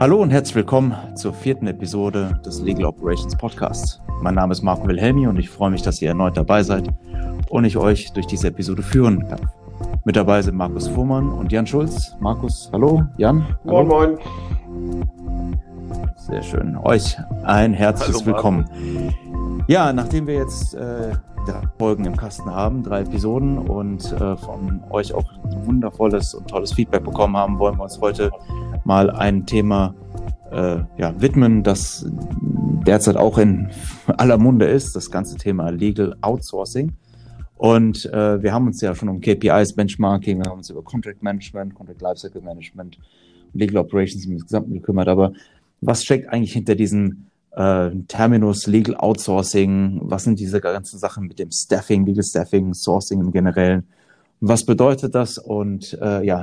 Hallo und herzlich willkommen zur vierten Episode des Legal Operations Podcasts. Mein Name ist Marco Wilhelmi und ich freue mich, dass ihr erneut dabei seid und ich euch durch diese Episode führen kann. Mit dabei sind Markus Fuhrmann und Jan Schulz. Markus, hallo. Jan. Hallo. Moin, moin. Sehr schön. Euch ein herzliches hallo, Willkommen. Ja, nachdem wir jetzt äh, drei Folgen im Kasten haben, drei Episoden und äh, von euch auch wundervolles und tolles Feedback bekommen haben, wollen wir uns heute mal ein Thema äh, ja, widmen, das derzeit auch in aller Munde ist, das ganze Thema Legal Outsourcing. Und äh, wir haben uns ja schon um KPIs, Benchmarking, wir haben uns über Contract Management, Contract Lifecycle Management Legal Operations im Gesamten gekümmert. Aber was steckt eigentlich hinter diesem äh, Terminus Legal Outsourcing? Was sind diese ganzen Sachen mit dem Staffing, Legal Staffing, Sourcing im Generellen? Was bedeutet das und äh, ja,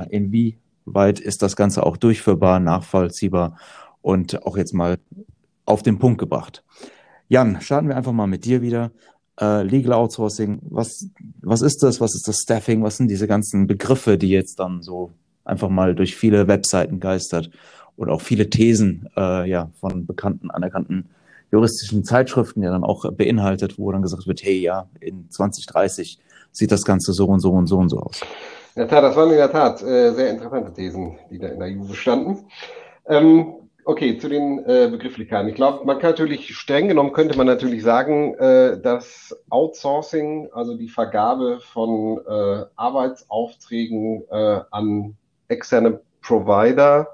inwieweit ist das Ganze auch durchführbar, nachvollziehbar und auch jetzt mal auf den Punkt gebracht? Jan, starten wir einfach mal mit dir wieder. Äh, Legal Outsourcing, was, was ist das? Was ist das Staffing? Was sind diese ganzen Begriffe, die jetzt dann so einfach mal durch viele Webseiten geistert oder auch viele Thesen äh, ja, von bekannten, anerkannten juristischen Zeitschriften ja dann auch beinhaltet, wo dann gesagt wird, hey, ja, in 2030 sieht das Ganze so und so und so und so aus. In der Tat, das waren in der Tat äh, sehr interessante Thesen, die da in der Juve standen. Ähm, okay, zu den äh, Begrifflichkeiten. Ich glaube, man kann natürlich, streng genommen könnte man natürlich sagen, äh, dass Outsourcing, also die Vergabe von äh, Arbeitsaufträgen äh, an externe Provider,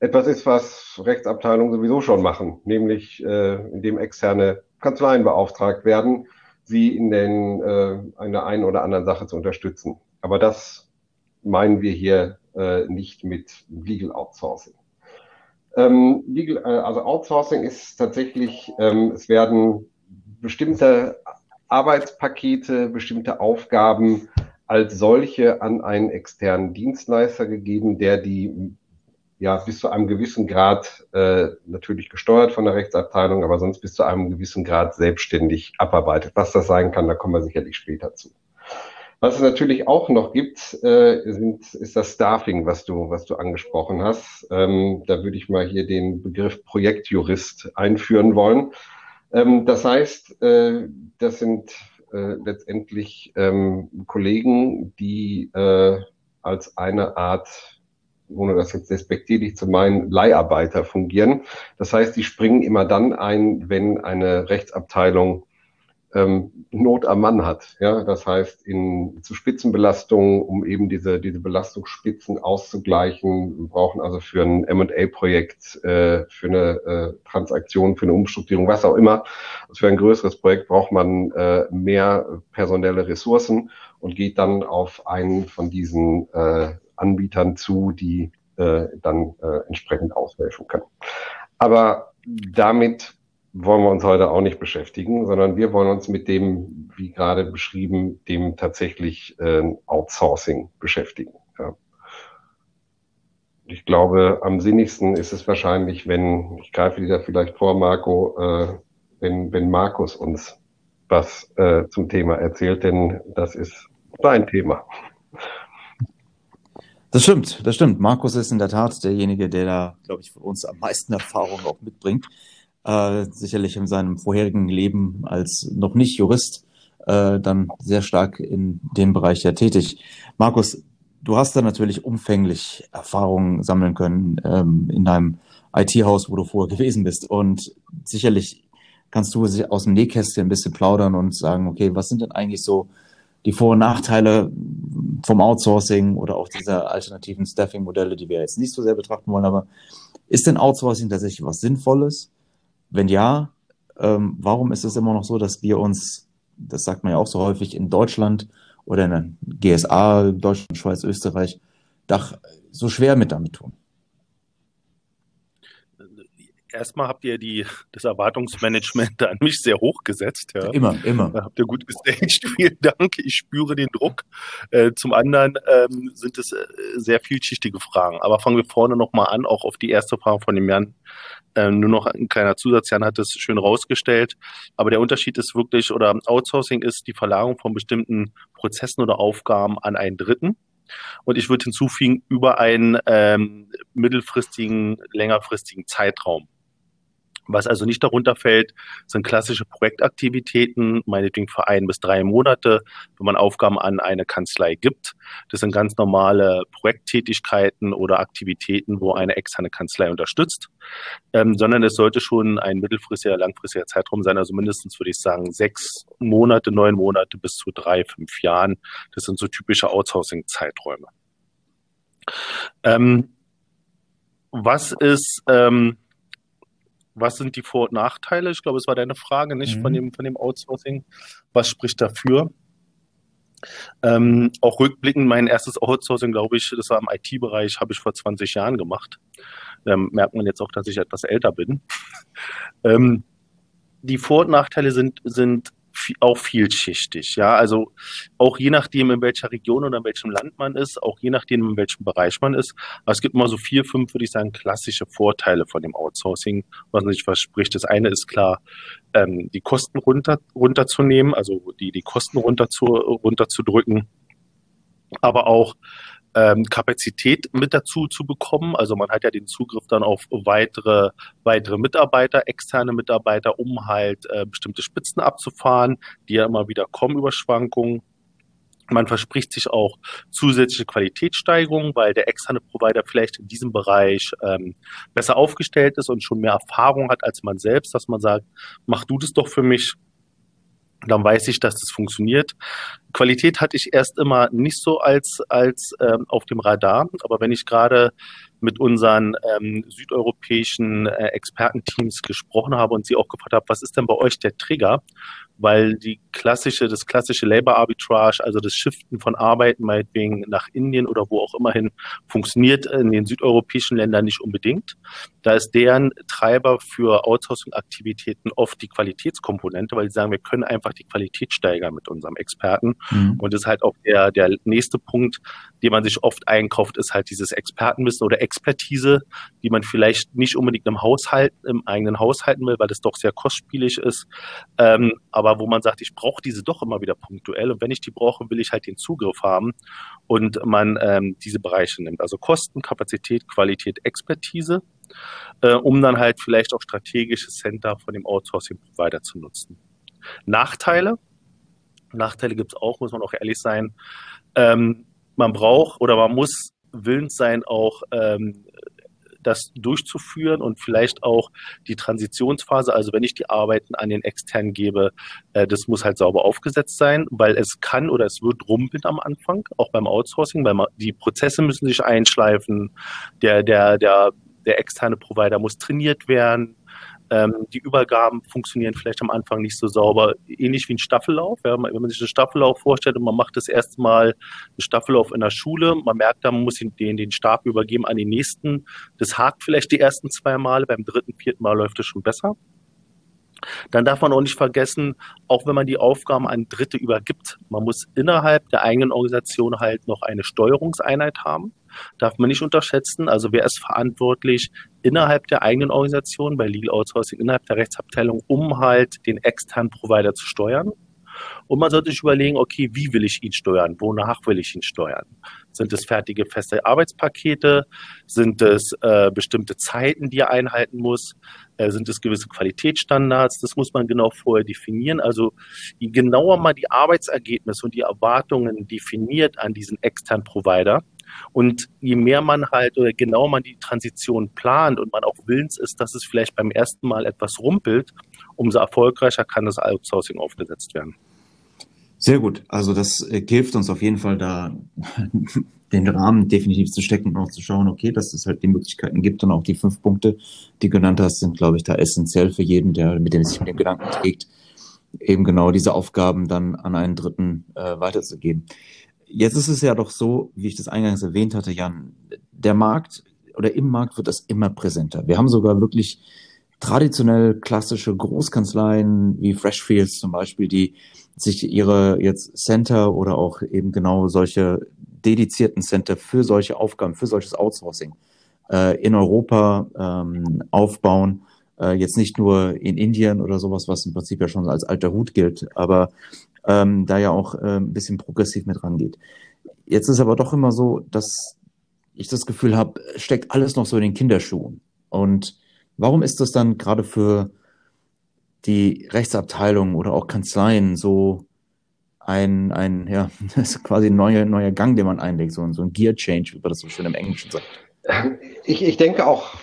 etwas ist, was Rechtsabteilungen sowieso schon machen, nämlich äh, indem externe Kanzleien beauftragt werden, sie in, den, äh, in der einen oder anderen Sache zu unterstützen. Aber das meinen wir hier äh, nicht mit Legal Outsourcing. Ähm, Legal, äh, also Outsourcing ist tatsächlich, ähm, es werden bestimmte Arbeitspakete, bestimmte Aufgaben als solche an einen externen Dienstleister gegeben, der die ja bis zu einem gewissen Grad äh, natürlich gesteuert von der Rechtsabteilung, aber sonst bis zu einem gewissen Grad selbstständig abarbeitet. Was das sein kann, da kommen wir sicherlich später zu. Was es natürlich auch noch gibt, äh, sind, ist das Staffing, was du, was du angesprochen hast. Ähm, da würde ich mal hier den Begriff Projektjurist einführen wollen. Ähm, das heißt, äh, das sind äh, letztendlich ähm, Kollegen, die äh, als eine Art ohne das jetzt despektierlich zu meinen, Leiharbeiter fungieren. Das heißt, die springen immer dann ein, wenn eine Rechtsabteilung ähm, Not am Mann hat. Ja, das heißt, in zu Spitzenbelastungen, um eben diese diese Belastungsspitzen auszugleichen, wir brauchen also für ein M&A-Projekt, äh, für eine äh, Transaktion, für eine Umstrukturierung, was auch immer, also für ein größeres Projekt braucht man äh, mehr personelle Ressourcen und geht dann auf einen von diesen äh, Anbietern zu, die äh, dann äh, entsprechend aushelfen können. Aber damit wollen wir uns heute auch nicht beschäftigen, sondern wir wollen uns mit dem, wie gerade beschrieben, dem tatsächlich äh, Outsourcing beschäftigen. Ja. Ich glaube, am sinnigsten ist es wahrscheinlich, wenn, ich greife wieder vielleicht vor, Marco, äh, wenn, wenn Markus uns was äh, zum Thema erzählt, denn das ist sein Thema. Das stimmt, das stimmt. Markus ist in der Tat derjenige, der da, glaube ich, von uns am meisten Erfahrung auch mitbringt. Äh, sicherlich in seinem vorherigen Leben als noch nicht Jurist äh, dann sehr stark in dem Bereich ja tätig. Markus, du hast da natürlich umfänglich Erfahrungen sammeln können ähm, in deinem IT-Haus, wo du vorher gewesen bist. Und sicherlich kannst du aus dem Nähkästchen ein bisschen plaudern und sagen, okay, was sind denn eigentlich so die Vor- und Nachteile vom Outsourcing oder auch dieser alternativen Staffing-Modelle, die wir jetzt nicht so sehr betrachten wollen, aber ist denn Outsourcing tatsächlich was Sinnvolles? Wenn ja, ähm, warum ist es immer noch so, dass wir uns, das sagt man ja auch so häufig, in Deutschland oder in der GSA, Deutschland, Schweiz, Österreich, Dach so schwer mit damit tun? erstmal habt ihr die, das Erwartungsmanagement an mich sehr hoch gesetzt. Ja. Immer, immer. Da habt ihr gut gestaged. Vielen Dank. Ich spüre den Druck. Äh, zum anderen ähm, sind es äh, sehr vielschichtige Fragen. Aber fangen wir vorne nochmal an, auch auf die erste Frage von dem Jan. Ähm, nur noch ein kleiner Zusatz. Jan hat es schön rausgestellt. Aber der Unterschied ist wirklich, oder Outsourcing ist die Verlagerung von bestimmten Prozessen oder Aufgaben an einen Dritten Und ich würde hinzufügen, über einen ähm, mittelfristigen, längerfristigen Zeitraum. Was also nicht darunter fällt, sind klassische Projektaktivitäten, meinetwegen für ein bis drei Monate, wenn man Aufgaben an eine Kanzlei gibt. Das sind ganz normale Projekttätigkeiten oder Aktivitäten, wo eine externe Kanzlei unterstützt, ähm, sondern es sollte schon ein mittelfristiger, langfristiger Zeitraum sein, also mindestens würde ich sagen sechs Monate, neun Monate bis zu drei, fünf Jahren. Das sind so typische Outsourcing-Zeiträume. Ähm, was ist ähm, was sind die Vor- und Nachteile? Ich glaube, es war deine Frage, nicht mhm. von, dem, von dem Outsourcing. Was spricht dafür? Ähm, auch rückblickend, mein erstes Outsourcing, glaube ich, das war im IT-Bereich, habe ich vor 20 Jahren gemacht. Ähm, merkt man jetzt auch, dass ich etwas älter bin. ähm, die Vor- und Nachteile sind, sind auch vielschichtig. Ja, also auch je nachdem, in welcher Region oder in welchem Land man ist, auch je nachdem, in welchem Bereich man ist. Aber es gibt immer so vier, fünf, würde ich sagen, klassische Vorteile von dem Outsourcing, was man sich verspricht. Das eine ist klar, ähm, die Kosten runter, runterzunehmen, also die, die Kosten runter zu, runterzudrücken. Aber auch ähm, Kapazität mit dazu zu bekommen. Also man hat ja den Zugriff dann auf weitere, weitere Mitarbeiter, externe Mitarbeiter, um halt äh, bestimmte Spitzen abzufahren, die ja immer wieder kommen über Schwankungen. Man verspricht sich auch zusätzliche Qualitätssteigerungen, weil der externe Provider vielleicht in diesem Bereich ähm, besser aufgestellt ist und schon mehr Erfahrung hat als man selbst, dass man sagt, mach du das doch für mich, dann weiß ich, dass das funktioniert. Qualität hatte ich erst immer nicht so als, als ähm, auf dem Radar, aber wenn ich gerade mit unseren ähm, südeuropäischen äh, Expertenteams gesprochen habe und sie auch gefragt habe, was ist denn bei euch der Trigger? weil die klassische, das klassische Labor Arbitrage, also das Shiften von Arbeiten meinetwegen nach Indien oder wo auch immer hin, funktioniert in den südeuropäischen Ländern nicht unbedingt. Da ist deren Treiber für Outsourcing-Aktivitäten oft die Qualitätskomponente, weil sie sagen, wir können einfach die Qualität steigern mit unserem Experten. Mhm. Und das ist halt auch der, der nächste Punkt, den man sich oft einkauft, ist halt dieses Expertenwissen oder Expertise, die man vielleicht nicht unbedingt im Haushalt, im eigenen Haus halten will, weil das doch sehr kostspielig ist. Ähm, aber wo man sagt, ich brauche diese doch immer wieder punktuell und wenn ich die brauche, will ich halt den Zugriff haben und man ähm, diese Bereiche nimmt. Also Kosten, Kapazität, Qualität, Expertise, äh, um dann halt vielleicht auch strategische Center von dem Outsourcing-Provider zu nutzen. Nachteile, Nachteile gibt es auch, muss man auch ehrlich sein. Ähm, man braucht oder man muss willens sein, auch ähm, das durchzuführen und vielleicht auch die Transitionsphase, also wenn ich die Arbeiten an den externen gebe, äh, das muss halt sauber aufgesetzt sein, weil es kann oder es wird rumpeln am Anfang, auch beim Outsourcing, weil man, die Prozesse müssen sich einschleifen, der, der, der, der externe Provider muss trainiert werden, ähm, die Übergaben funktionieren vielleicht am Anfang nicht so sauber, ähnlich wie ein Staffellauf. Ja, wenn man sich einen Staffellauf vorstellt und man macht das erste Mal einen Staffellauf in der Schule, man merkt dann, man muss den, den Stab übergeben an den nächsten. Das hakt vielleicht die ersten zwei Male, beim dritten, vierten Mal läuft es schon besser. Dann darf man auch nicht vergessen, auch wenn man die Aufgaben an Dritte übergibt, man muss innerhalb der eigenen Organisation halt noch eine Steuerungseinheit haben darf man nicht unterschätzen. Also wer ist verantwortlich innerhalb der eigenen Organisation, bei Legal Outsourcing, innerhalb der Rechtsabteilung, um halt den externen Provider zu steuern? Und man sollte sich überlegen, okay, wie will ich ihn steuern? Wonach will ich ihn steuern? Sind es fertige feste Arbeitspakete? Sind es äh, bestimmte Zeiten, die er einhalten muss? Äh, sind es gewisse Qualitätsstandards? Das muss man genau vorher definieren. Also je genauer man die Arbeitsergebnisse und die Erwartungen definiert an diesen externen Provider, und je mehr man halt oder genauer man die Transition plant und man auch willens ist, dass es vielleicht beim ersten Mal etwas rumpelt, umso erfolgreicher kann das Outsourcing aufgesetzt werden. Sehr gut. Also das äh, hilft uns auf jeden Fall da, den Rahmen definitiv zu stecken und auch zu schauen, okay, dass es halt die Möglichkeiten gibt und auch die fünf Punkte, die genannt hast, sind, glaube ich, da essentiell für jeden, der mit dem sich mit dem Gedanken trägt, eben genau diese Aufgaben dann an einen Dritten äh, weiterzugeben. Jetzt ist es ja doch so, wie ich das eingangs erwähnt hatte, Jan, der Markt oder im Markt wird das immer präsenter. Wir haben sogar wirklich traditionell klassische Großkanzleien wie Freshfields zum Beispiel, die sich ihre jetzt Center oder auch eben genau solche dedizierten Center für solche Aufgaben, für solches Outsourcing äh, in Europa ähm, aufbauen. Äh, jetzt nicht nur in Indien oder sowas, was im Prinzip ja schon als alter Hut gilt, aber ähm, da ja auch äh, ein bisschen progressiv mit rangeht. jetzt ist aber doch immer so, dass ich das Gefühl habe, steckt alles noch so in den Kinderschuhen. Und warum ist das dann gerade für die Rechtsabteilung oder auch Kanzleien so ein, ein ja, das ist quasi ein neuer, neuer Gang, den man einlegt, so, so ein Gear Change, wie man das so schön im Englischen sagt. Ich, ich denke auch,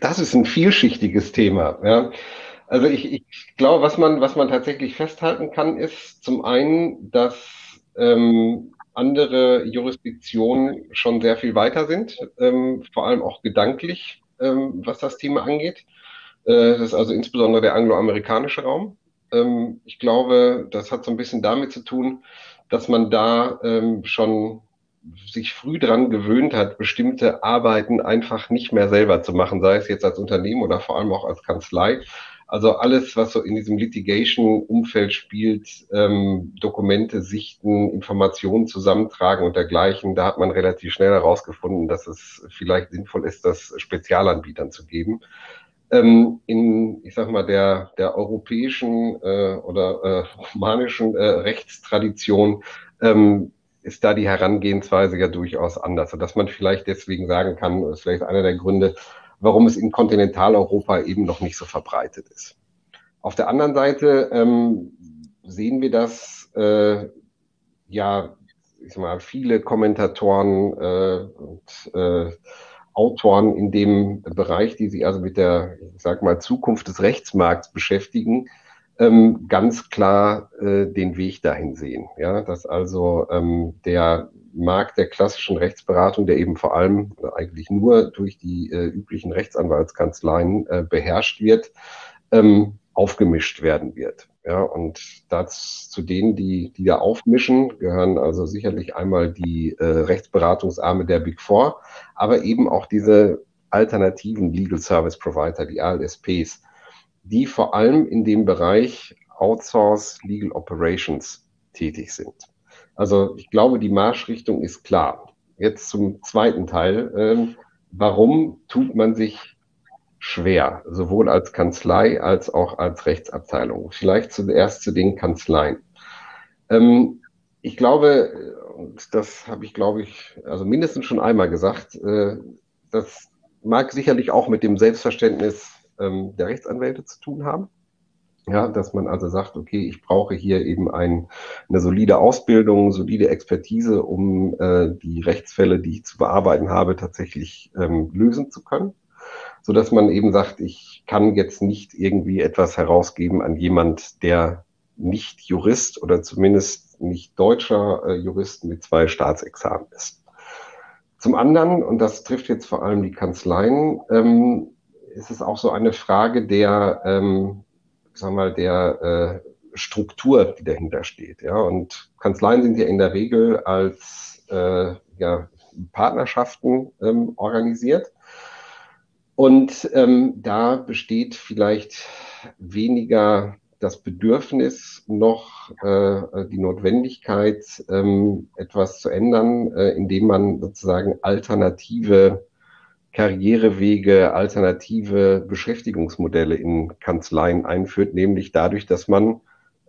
das ist ein vielschichtiges Thema. Ja. Also ich, ich glaube, was man, was man tatsächlich festhalten kann, ist zum einen, dass ähm, andere Jurisdiktionen schon sehr viel weiter sind, ähm, vor allem auch gedanklich, ähm, was das Thema angeht. Äh, das ist also insbesondere der angloamerikanische Raum. Ähm, ich glaube, das hat so ein bisschen damit zu tun, dass man da ähm, schon sich früh dran gewöhnt hat, bestimmte Arbeiten einfach nicht mehr selber zu machen, sei es jetzt als Unternehmen oder vor allem auch als Kanzlei. Also alles, was so in diesem Litigation-Umfeld spielt, ähm, Dokumente sichten, Informationen zusammentragen und dergleichen, da hat man relativ schnell herausgefunden, dass es vielleicht sinnvoll ist, das Spezialanbietern zu geben. Ähm, in, ich sag mal, der, der europäischen äh, oder äh, romanischen äh, Rechtstradition ähm, ist da die Herangehensweise ja durchaus anders, sodass man vielleicht deswegen sagen kann, das ist vielleicht einer der Gründe, warum es in Kontinentaleuropa eben noch nicht so verbreitet ist. Auf der anderen Seite ähm, sehen wir, dass äh, ja, ich sag mal, viele Kommentatoren äh, und äh, Autoren in dem Bereich, die sich also mit der, ich sag mal, Zukunft des Rechtsmarkts beschäftigen, ähm, ganz klar äh, den Weg dahin sehen. Ja, dass also ähm, der Markt der klassischen Rechtsberatung, der eben vor allem eigentlich nur durch die äh, üblichen Rechtsanwaltskanzleien äh, beherrscht wird, ähm, aufgemischt werden wird. Ja, und das zu denen, die, die da aufmischen, gehören also sicherlich einmal die äh, Rechtsberatungsarme der Big Four, aber eben auch diese alternativen Legal Service Provider, die ALSPs, die vor allem in dem Bereich Outsource Legal Operations tätig sind. Also ich glaube, die Marschrichtung ist klar. Jetzt zum zweiten Teil. Ähm, warum tut man sich schwer, sowohl als Kanzlei als auch als Rechtsabteilung? Vielleicht zuerst zu den Kanzleien. Ähm, ich glaube, das habe ich, glaube ich, also mindestens schon einmal gesagt, äh, das mag sicherlich auch mit dem Selbstverständnis ähm, der Rechtsanwälte zu tun haben. Ja, dass man also sagt, okay, ich brauche hier eben ein, eine solide Ausbildung, solide Expertise, um äh, die Rechtsfälle, die ich zu bearbeiten habe, tatsächlich ähm, lösen zu können. So dass man eben sagt, ich kann jetzt nicht irgendwie etwas herausgeben an jemand, der nicht Jurist oder zumindest nicht deutscher äh, Jurist mit zwei Staatsexamen ist. Zum anderen, und das trifft jetzt vor allem die Kanzleien, ähm, ist es auch so eine Frage der, ähm, sagen wir mal, der äh, Struktur, die dahinter steht. Ja? Und Kanzleien sind ja in der Regel als äh, ja, Partnerschaften ähm, organisiert. Und ähm, da besteht vielleicht weniger das Bedürfnis noch äh, die Notwendigkeit, ähm, etwas zu ändern, äh, indem man sozusagen alternative Karrierewege, alternative Beschäftigungsmodelle in Kanzleien einführt, nämlich dadurch, dass man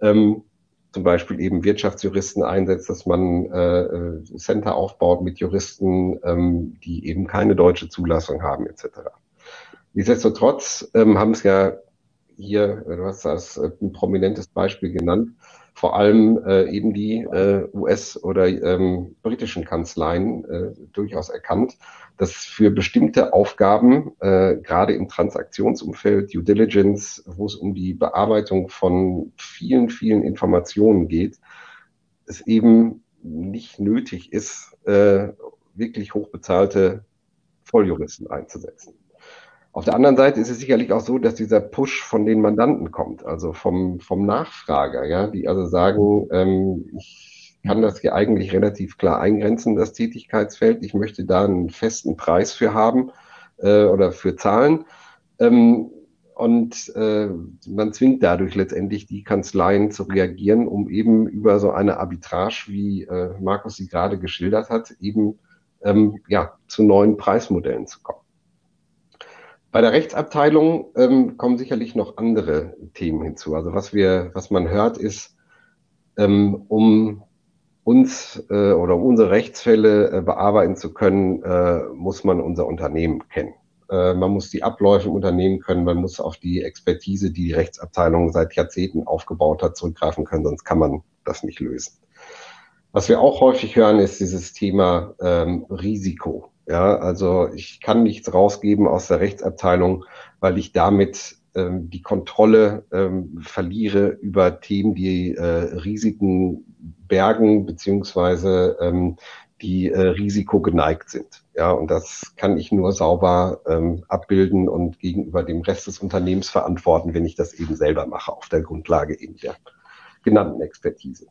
ähm, zum Beispiel eben Wirtschaftsjuristen einsetzt, dass man äh, Center aufbaut mit Juristen, ähm, die eben keine deutsche Zulassung haben, etc. Nichtsdestotrotz ähm, haben es ja hier, du hast das äh, ein prominentes Beispiel genannt, vor allem äh, eben die äh, US- oder ähm, britischen Kanzleien äh, durchaus erkannt, dass für bestimmte Aufgaben, äh, gerade im Transaktionsumfeld, Due Diligence, wo es um die Bearbeitung von vielen, vielen Informationen geht, es eben nicht nötig ist, äh, wirklich hochbezahlte Volljuristen einzusetzen. Auf der anderen Seite ist es sicherlich auch so, dass dieser Push von den Mandanten kommt, also vom, vom Nachfrager, ja, die also sagen, ähm, ich kann das hier eigentlich relativ klar eingrenzen, das Tätigkeitsfeld. Ich möchte da einen festen Preis für haben äh, oder für zahlen. Ähm, und äh, man zwingt dadurch letztendlich die Kanzleien zu reagieren, um eben über so eine Arbitrage, wie äh, Markus sie gerade geschildert hat, eben ähm, ja, zu neuen Preismodellen zu kommen. Bei der Rechtsabteilung ähm, kommen sicherlich noch andere Themen hinzu. Also was wir, was man hört, ist, ähm, um uns äh, oder unsere Rechtsfälle äh, bearbeiten zu können, äh, muss man unser Unternehmen kennen. Äh, man muss die Abläufe im Unternehmen können, man muss auf die Expertise, die die Rechtsabteilung seit Jahrzehnten aufgebaut hat, zurückgreifen können, sonst kann man das nicht lösen. Was wir auch häufig hören, ist dieses Thema ähm, Risiko. Ja, also ich kann nichts rausgeben aus der Rechtsabteilung, weil ich damit ähm, die Kontrolle ähm, verliere über Themen, die äh, Risiken bergen, beziehungsweise ähm, die äh, Risiko geneigt sind. Ja, und das kann ich nur sauber ähm, abbilden und gegenüber dem Rest des Unternehmens verantworten, wenn ich das eben selber mache, auf der Grundlage eben der genannten Expertise.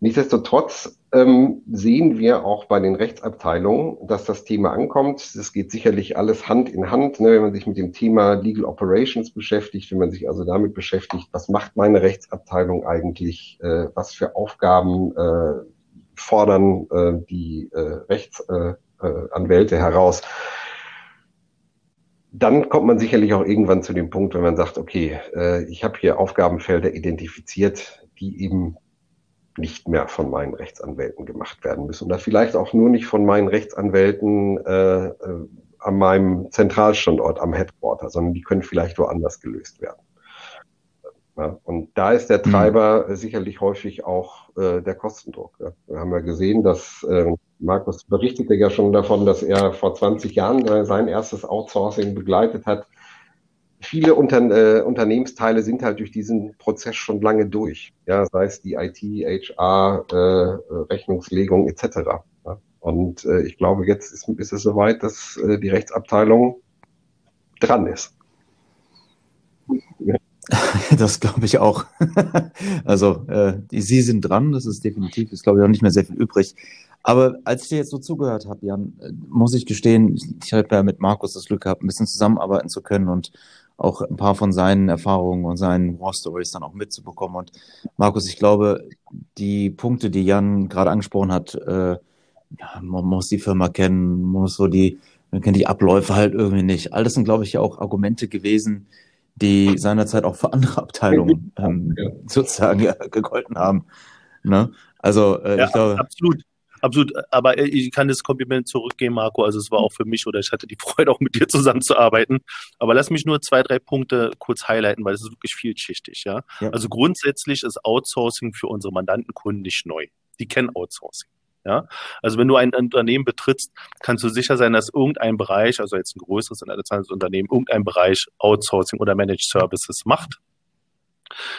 Nichtsdestotrotz ähm, sehen wir auch bei den Rechtsabteilungen, dass das Thema ankommt. Das geht sicherlich alles Hand in Hand, ne, wenn man sich mit dem Thema Legal Operations beschäftigt, wenn man sich also damit beschäftigt, was macht meine Rechtsabteilung eigentlich, äh, was für Aufgaben äh, fordern äh, die äh, Rechtsanwälte äh, äh, heraus. Dann kommt man sicherlich auch irgendwann zu dem Punkt, wenn man sagt, okay, äh, ich habe hier Aufgabenfelder identifiziert, die eben nicht mehr von meinen Rechtsanwälten gemacht werden müssen. Oder vielleicht auch nur nicht von meinen Rechtsanwälten äh, äh, an meinem Zentralstandort, am Headquarter, sondern die können vielleicht woanders gelöst werden. Ja, und da ist der mhm. Treiber mhm. sicherlich häufig auch äh, der Kostendruck. Ja. Wir haben ja gesehen, dass äh, Markus berichtete ja schon davon, dass er vor 20 Jahren äh, sein erstes Outsourcing begleitet hat viele Unter äh, Unternehmensteile sind halt durch diesen Prozess schon lange durch. Ja, sei es die IT, HR, äh, Rechnungslegung etc. Ja. Und äh, ich glaube, jetzt ist, ist es soweit, dass äh, die Rechtsabteilung dran ist. Das glaube ich auch. also äh, die, Sie sind dran, das ist definitiv, ist glaube ich auch nicht mehr sehr viel übrig. Aber als ich dir jetzt so zugehört habe, Jan, äh, muss ich gestehen, ich habe ja mit Markus das Glück gehabt, ein bisschen zusammenarbeiten zu können und auch ein paar von seinen Erfahrungen und seinen War Stories dann auch mitzubekommen. Und Markus, ich glaube, die Punkte, die Jan gerade angesprochen hat, äh, ja, man muss die Firma kennen, man muss so die, man kennt die Abläufe halt irgendwie nicht. All das sind, glaube ich, ja auch Argumente gewesen, die seinerzeit auch für andere Abteilungen ähm, ja. sozusagen ja, gegolten haben. Ne? Also äh, ja, ich glaube. Absolut absolut. Aber äh, ich kann das Kompliment zurückgeben, Marco. Also es war auch für mich oder ich hatte die Freude, auch mit dir zusammenzuarbeiten. Aber lass mich nur zwei, drei Punkte kurz highlighten, weil es ist wirklich vielschichtig. Ja? ja? Also grundsätzlich ist Outsourcing für unsere Mandantenkunden nicht neu. Die kennen Outsourcing. Ja, also wenn du ein Unternehmen betrittst, kannst du sicher sein, dass irgendein Bereich, also jetzt ein größeres internationales Unternehmen, irgendein Bereich Outsourcing oder Managed Services macht.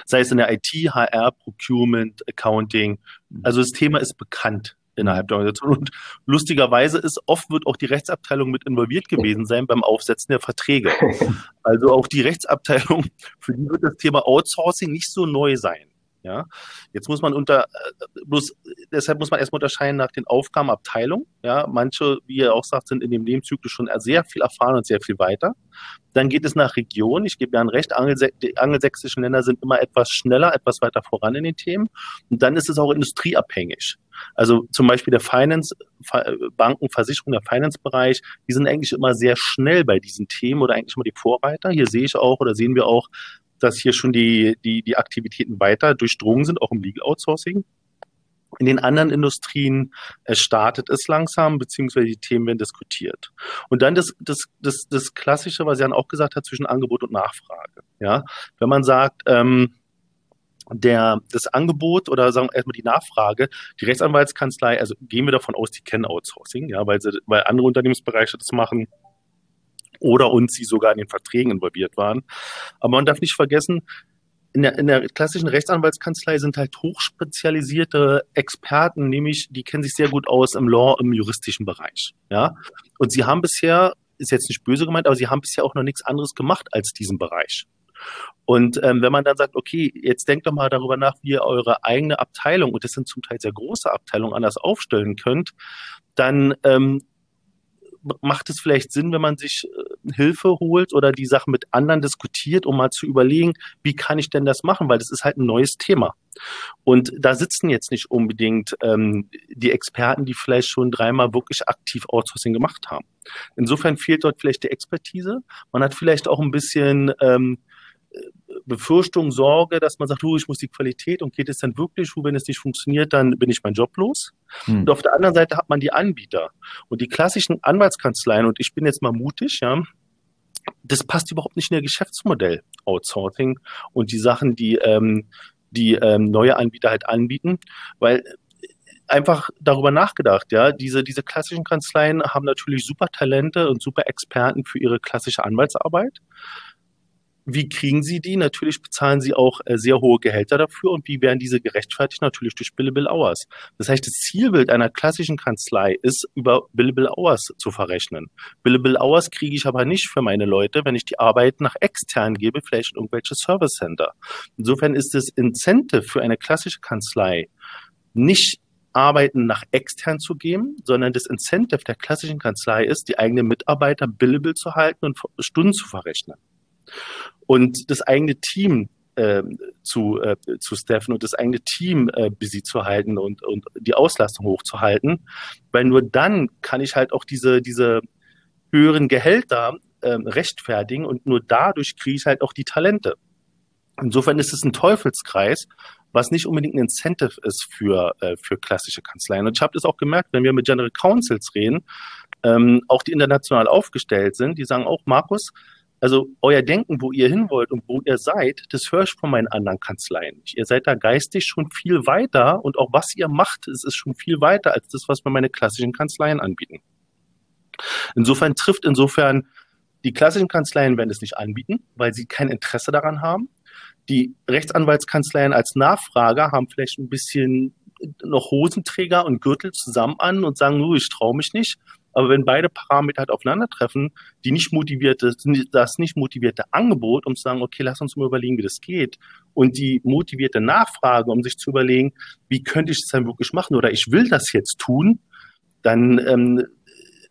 Sei es in der IT, HR, Procurement, Accounting. Also das Thema ist bekannt innerhalb der Organisation. Und lustigerweise ist, oft wird auch die Rechtsabteilung mit involviert gewesen sein beim Aufsetzen der Verträge. Also auch die Rechtsabteilung, für die wird das Thema Outsourcing nicht so neu sein. Ja, jetzt muss man unter, äh, bloß, deshalb muss man erstmal unterscheiden nach den Aufgabenabteilungen. Ja, manche, wie ihr auch sagt, sind in dem Lebenszyklus schon sehr viel erfahren und sehr viel weiter. Dann geht es nach Region. Ich gebe ja ein Recht, die angelsächsischen Länder sind immer etwas schneller, etwas weiter voran in den Themen. Und dann ist es auch industrieabhängig. Also zum Beispiel der Finance, Banken, Versicherung, der Finance-Bereich, die sind eigentlich immer sehr schnell bei diesen Themen oder eigentlich immer die Vorreiter. Hier sehe ich auch oder sehen wir auch dass hier schon die, die, die Aktivitäten weiter durchdrungen sind, auch im Legal Outsourcing. In den anderen Industrien äh, startet es langsam, beziehungsweise die Themen werden diskutiert. Und dann das, das, das, das Klassische, was Jan auch gesagt hat, zwischen Angebot und Nachfrage. Ja, wenn man sagt, ähm, der, das Angebot oder sagen wir erstmal die Nachfrage, die Rechtsanwaltskanzlei, also gehen wir davon aus, die kennen Outsourcing, ja, weil sie, weil andere Unternehmensbereiche das machen, oder und sie sogar in den Verträgen involviert waren. Aber man darf nicht vergessen, in der, in der klassischen Rechtsanwaltskanzlei sind halt hochspezialisierte Experten, nämlich die kennen sich sehr gut aus im Law, im juristischen Bereich. Ja, und sie haben bisher, ist jetzt nicht böse gemeint, aber sie haben bisher auch noch nichts anderes gemacht als diesen Bereich. Und ähm, wenn man dann sagt, okay, jetzt denkt doch mal darüber nach, wie ihr eure eigene Abteilung, und das sind zum Teil sehr große Abteilungen, anders aufstellen könnt, dann ähm, macht es vielleicht Sinn, wenn man sich äh, Hilfe holt oder die Sachen mit anderen diskutiert, um mal zu überlegen, wie kann ich denn das machen? Weil das ist halt ein neues Thema. Und da sitzen jetzt nicht unbedingt ähm, die Experten, die vielleicht schon dreimal wirklich aktiv Outsourcing gemacht haben. Insofern fehlt dort vielleicht die Expertise. Man hat vielleicht auch ein bisschen ähm, Befürchtung, Sorge, dass man sagt, du, ich muss die Qualität und geht es dann wirklich, du, wenn es nicht funktioniert, dann bin ich mein Job los. Hm. Und auf der anderen Seite hat man die Anbieter und die klassischen Anwaltskanzleien und ich bin jetzt mal mutig, ja, das passt überhaupt nicht in ihr Geschäftsmodell, Outsourcing und die Sachen, die ähm, die ähm, neue Anbieter halt anbieten, weil einfach darüber nachgedacht, ja. Diese, diese klassischen Kanzleien haben natürlich super Talente und super Experten für ihre klassische Anwaltsarbeit. Wie kriegen sie die? Natürlich bezahlen sie auch äh, sehr hohe Gehälter dafür und wie werden diese gerechtfertigt? Natürlich durch Billable Hours. Das heißt, das Zielbild einer klassischen Kanzlei ist, über Billable Hours zu verrechnen. Billable Hours kriege ich aber nicht für meine Leute, wenn ich die Arbeit nach extern gebe, vielleicht in irgendwelche Service Center. Insofern ist das Incentive für eine klassische Kanzlei nicht Arbeiten nach extern zu geben, sondern das Incentive der klassischen Kanzlei ist, die eigenen Mitarbeiter billable zu halten und Stunden zu verrechnen. Und das eigene Team äh, zu, äh, zu staffen und das eigene Team äh, busy zu halten und, und die Auslastung hochzuhalten. Weil nur dann kann ich halt auch diese, diese höheren Gehälter äh, rechtfertigen und nur dadurch kriege ich halt auch die Talente. Insofern ist es ein Teufelskreis, was nicht unbedingt ein Incentive ist für, äh, für klassische Kanzleien. Und ich habe das auch gemerkt, wenn wir mit General Counsels reden, ähm, auch die international aufgestellt sind, die sagen auch, Markus, also euer Denken, wo ihr hin wollt und wo ihr seid, das höre ich von meinen anderen Kanzleien nicht. Ihr seid da geistig schon viel weiter und auch was ihr macht, es ist schon viel weiter als das, was mir meine klassischen Kanzleien anbieten. Insofern trifft insofern die klassischen Kanzleien werden es nicht anbieten, weil sie kein Interesse daran haben die Rechtsanwaltskanzleien als Nachfrager haben vielleicht ein bisschen noch Hosenträger und Gürtel zusammen an und sagen, nur ich traue mich nicht. Aber wenn beide Parameter halt aufeinandertreffen, die nicht motivierte, das nicht motivierte Angebot, um zu sagen, okay, lass uns mal überlegen, wie das geht, und die motivierte Nachfrage, um sich zu überlegen, wie könnte ich es dann wirklich machen oder ich will das jetzt tun, dann, ähm,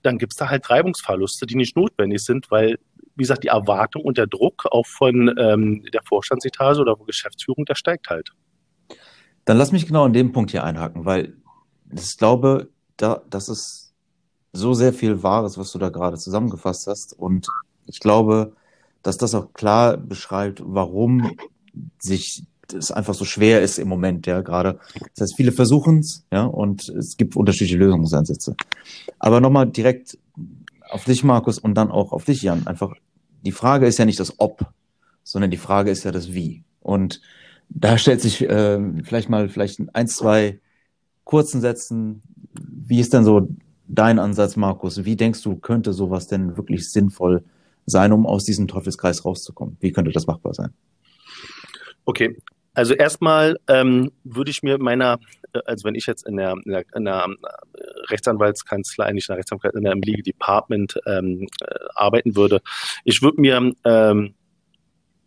dann gibt es da halt Reibungsverluste, die nicht notwendig sind, weil wie gesagt, die Erwartung und der Druck auch von ähm, der Vorstandsetage oder Geschäftsführung, der steigt halt. Dann lass mich genau an dem Punkt hier einhaken, weil ich glaube, da, das ist so sehr viel Wahres, was du da gerade zusammengefasst hast. Und ich glaube, dass das auch klar beschreibt, warum sich es einfach so schwer ist im Moment, ja, gerade. Das heißt, viele versuchen es, ja, und es gibt unterschiedliche Lösungsansätze. Aber nochmal direkt auf dich, Markus, und dann auch auf dich, Jan. Einfach, die Frage ist ja nicht das Ob, sondern die Frage ist ja das Wie. Und da stellt sich äh, vielleicht mal vielleicht in ein, zwei kurzen Sätzen, wie ist denn so dein Ansatz, Markus? Wie denkst du, könnte sowas denn wirklich sinnvoll sein, um aus diesem Teufelskreis rauszukommen? Wie könnte das machbar sein? Okay, also erstmal ähm, würde ich mir meiner, äh, also wenn ich jetzt in der, in der, in der äh, Rechtsanwaltskanzlei, nicht in der Rechtsanwaltskanzlei, in einem Legal Department ähm, äh, arbeiten würde, ich würde mir ähm,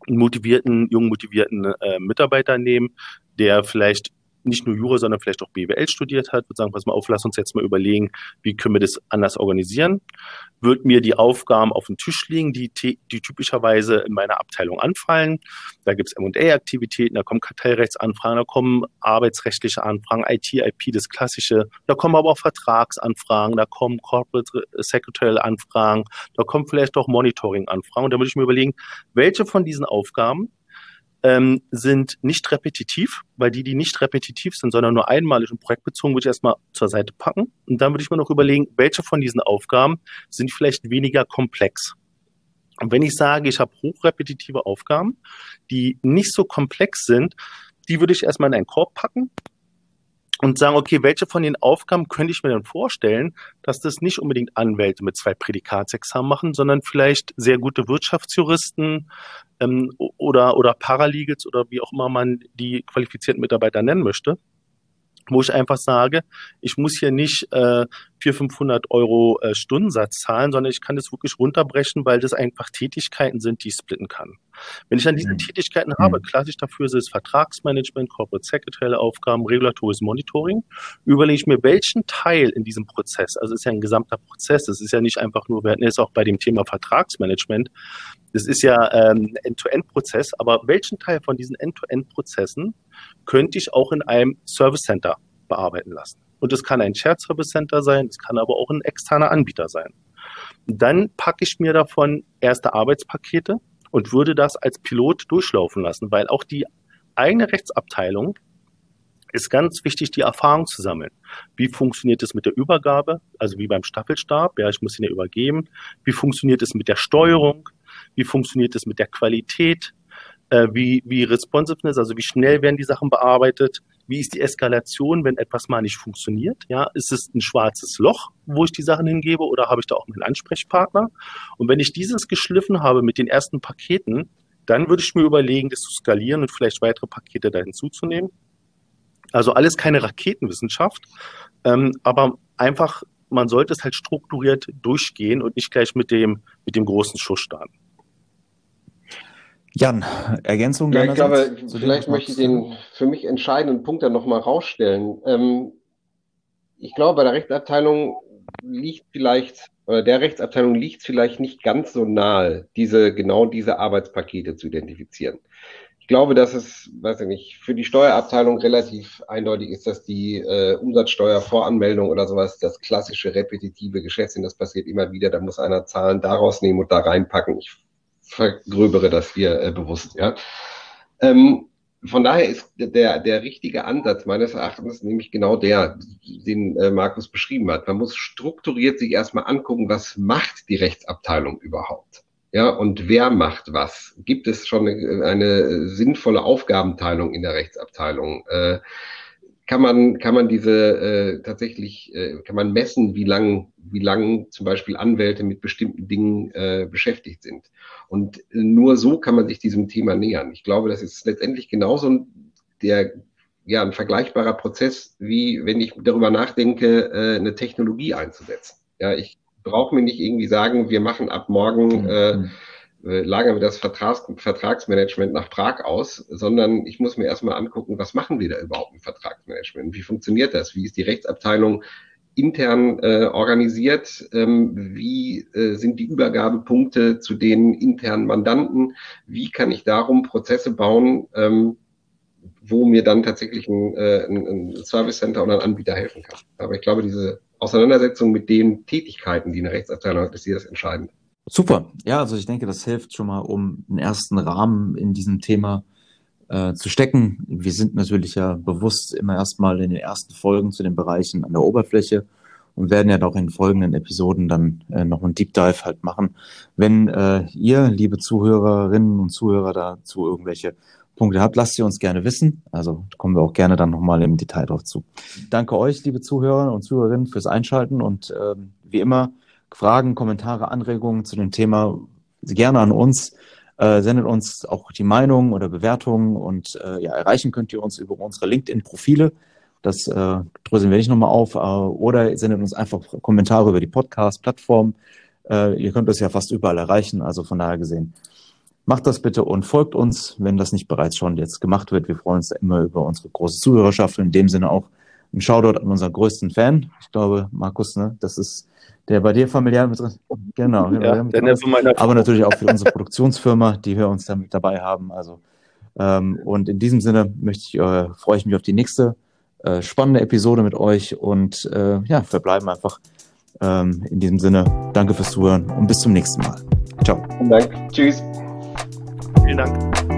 einen motivierten, jungen motivierten äh, Mitarbeiter nehmen, der vielleicht nicht nur Jura, sondern vielleicht auch BWL studiert hat, würde sagen, pass mal auf, lass uns jetzt mal überlegen, wie können wir das anders organisieren. Wird mir die Aufgaben auf den Tisch liegen, die, die typischerweise in meiner Abteilung anfallen. Da gibt es M&A-Aktivitäten, da kommen Kartellrechtsanfragen, da kommen arbeitsrechtliche Anfragen, IT, IP, das Klassische. Da kommen aber auch Vertragsanfragen, da kommen Corporate Secretarial Anfragen, da kommen vielleicht auch Monitoring-Anfragen. Und da würde ich mir überlegen, welche von diesen Aufgaben ähm, sind nicht repetitiv, weil die, die nicht repetitiv sind, sondern nur einmalig und projektbezogen, würde ich erstmal zur Seite packen. Und dann würde ich mir noch überlegen, welche von diesen Aufgaben sind vielleicht weniger komplex. Und wenn ich sage, ich habe hochrepetitive Aufgaben, die nicht so komplex sind, die würde ich erstmal in einen Korb packen und sagen, okay, welche von den Aufgaben könnte ich mir denn vorstellen, dass das nicht unbedingt Anwälte mit zwei Prädikatsexamen machen, sondern vielleicht sehr gute Wirtschaftsjuristen ähm, oder, oder Paralegals oder wie auch immer man die qualifizierten Mitarbeiter nennen möchte wo ich einfach sage, ich muss hier nicht äh, 400, 500 Euro äh, Stundensatz zahlen, sondern ich kann das wirklich runterbrechen, weil das einfach Tätigkeiten sind, die ich splitten kann. Wenn ich dann diese mhm. Tätigkeiten mhm. habe, klassisch dafür sind es Vertragsmanagement, Corporate Secretary Aufgaben, regulatorisches Monitoring, überlege ich mir, welchen Teil in diesem Prozess, also es ist ja ein gesamter Prozess, es ist ja nicht einfach nur, wir hatten jetzt auch bei dem Thema Vertragsmanagement, es ist ja ähm, ein End-to-End-Prozess, aber welchen Teil von diesen End-to-End-Prozessen könnte ich auch in einem Service Center bearbeiten lassen? Und es kann ein Shared Service Center sein, es kann aber auch ein externer Anbieter sein. Dann packe ich mir davon erste Arbeitspakete und würde das als Pilot durchlaufen lassen, weil auch die eigene Rechtsabteilung ist ganz wichtig, die Erfahrung zu sammeln. Wie funktioniert es mit der Übergabe, also wie beim Staffelstab, ja, ich muss ihn ja übergeben. Wie funktioniert es mit der Steuerung? Wie funktioniert es mit der Qualität? Äh, wie, wie Responsiveness, also wie schnell werden die Sachen bearbeitet? Wie ist die Eskalation, wenn etwas mal nicht funktioniert? Ja, ist es ein schwarzes Loch, wo ich die Sachen hingebe, oder habe ich da auch einen Ansprechpartner? Und wenn ich dieses geschliffen habe mit den ersten Paketen, dann würde ich mir überlegen, das zu skalieren und vielleicht weitere Pakete da hinzuzunehmen. Also alles keine Raketenwissenschaft, ähm, aber einfach, man sollte es halt strukturiert durchgehen und nicht gleich mit dem, mit dem großen Schuss starten. Jan, Ergänzung? Ja, ich glaube, vielleicht möchte ich den für mich entscheidenden Punkt dann nochmal rausstellen. Ähm, ich glaube, bei der Rechtsabteilung liegt vielleicht, oder der Rechtsabteilung liegt vielleicht nicht ganz so nahe, diese, genau diese Arbeitspakete zu identifizieren. Ich glaube, dass es, weiß ich nicht, für die Steuerabteilung relativ eindeutig ist, dass die äh, Umsatzsteuervoranmeldung oder sowas das klassische repetitive Geschäft sind. Das passiert immer wieder. Da muss einer Zahlen daraus nehmen und da reinpacken. Ich vergröbere das hier äh, bewusst. Ja. Ähm, von daher ist der, der richtige Ansatz meines Erachtens nämlich genau der, den äh, Markus beschrieben hat. Man muss strukturiert sich erstmal angucken, was macht die Rechtsabteilung überhaupt? Ja, und wer macht was? Gibt es schon eine, eine sinnvolle Aufgabenteilung in der Rechtsabteilung? Äh, kann man, kann man diese äh, tatsächlich, äh, kann man messen, wie lang, wie lang zum Beispiel Anwälte mit bestimmten Dingen äh, beschäftigt sind. Und nur so kann man sich diesem Thema nähern. Ich glaube, das ist letztendlich genauso der, ja, ein vergleichbarer Prozess, wie wenn ich darüber nachdenke, äh, eine Technologie einzusetzen. Ja, ich brauche mir nicht irgendwie sagen, wir machen ab morgen mhm. äh, äh, lagern wir das Vertrags Vertragsmanagement nach Prag aus, sondern ich muss mir erstmal angucken, was machen wir da überhaupt im Vertragsmanagement? Wie funktioniert das? Wie ist die Rechtsabteilung intern äh, organisiert? Ähm, wie äh, sind die Übergabepunkte zu den internen Mandanten? Wie kann ich darum Prozesse bauen, ähm, wo mir dann tatsächlich ein, äh, ein, ein Service Center oder ein Anbieter helfen kann? Aber ich glaube, diese Auseinandersetzung mit den Tätigkeiten, die eine Rechtsabteilung hat, ist hier das Entscheidende. Super. Ja, also ich denke, das hilft schon mal, um einen ersten Rahmen in diesem Thema äh, zu stecken. Wir sind natürlich ja bewusst immer erstmal in den ersten Folgen zu den Bereichen an der Oberfläche und werden ja auch in folgenden Episoden dann äh, noch einen Deep Dive halt machen. Wenn äh, ihr, liebe Zuhörerinnen und Zuhörer, dazu irgendwelche Punkte habt, lasst sie uns gerne wissen. Also kommen wir auch gerne dann nochmal im Detail drauf zu. Danke euch, liebe Zuhörer und Zuhörerinnen, fürs Einschalten und äh, wie immer Fragen, Kommentare, Anregungen zu dem Thema gerne an uns. Äh, sendet uns auch die Meinungen oder Bewertungen und äh, ja, erreichen könnt ihr uns über unsere LinkedIn-Profile. Das äh, dröseln wir nicht nochmal auf. Äh, oder sendet uns einfach Kommentare über die Podcast-Plattform. Äh, ihr könnt das ja fast überall erreichen, also von daher gesehen. Macht das bitte und folgt uns, wenn das nicht bereits schon jetzt gemacht wird. Wir freuen uns immer über unsere große Zuhörerschaft in dem Sinne auch ein Shoutout an unseren größten Fan. Ich glaube, Markus, ne, das ist der bei dir familiär mit drin. Genau. Ja, mit drin aber natürlich auch für unsere Produktionsfirma, die wir uns da mit dabei haben. Also ähm, und in diesem Sinne möchte ich, äh, freue ich mich auf die nächste äh, spannende Episode mit euch und äh, ja, verbleiben einfach ähm, in diesem Sinne. Danke fürs Zuhören und bis zum nächsten Mal. Ciao. Vielen Dank. Tschüss. Vielen Dank.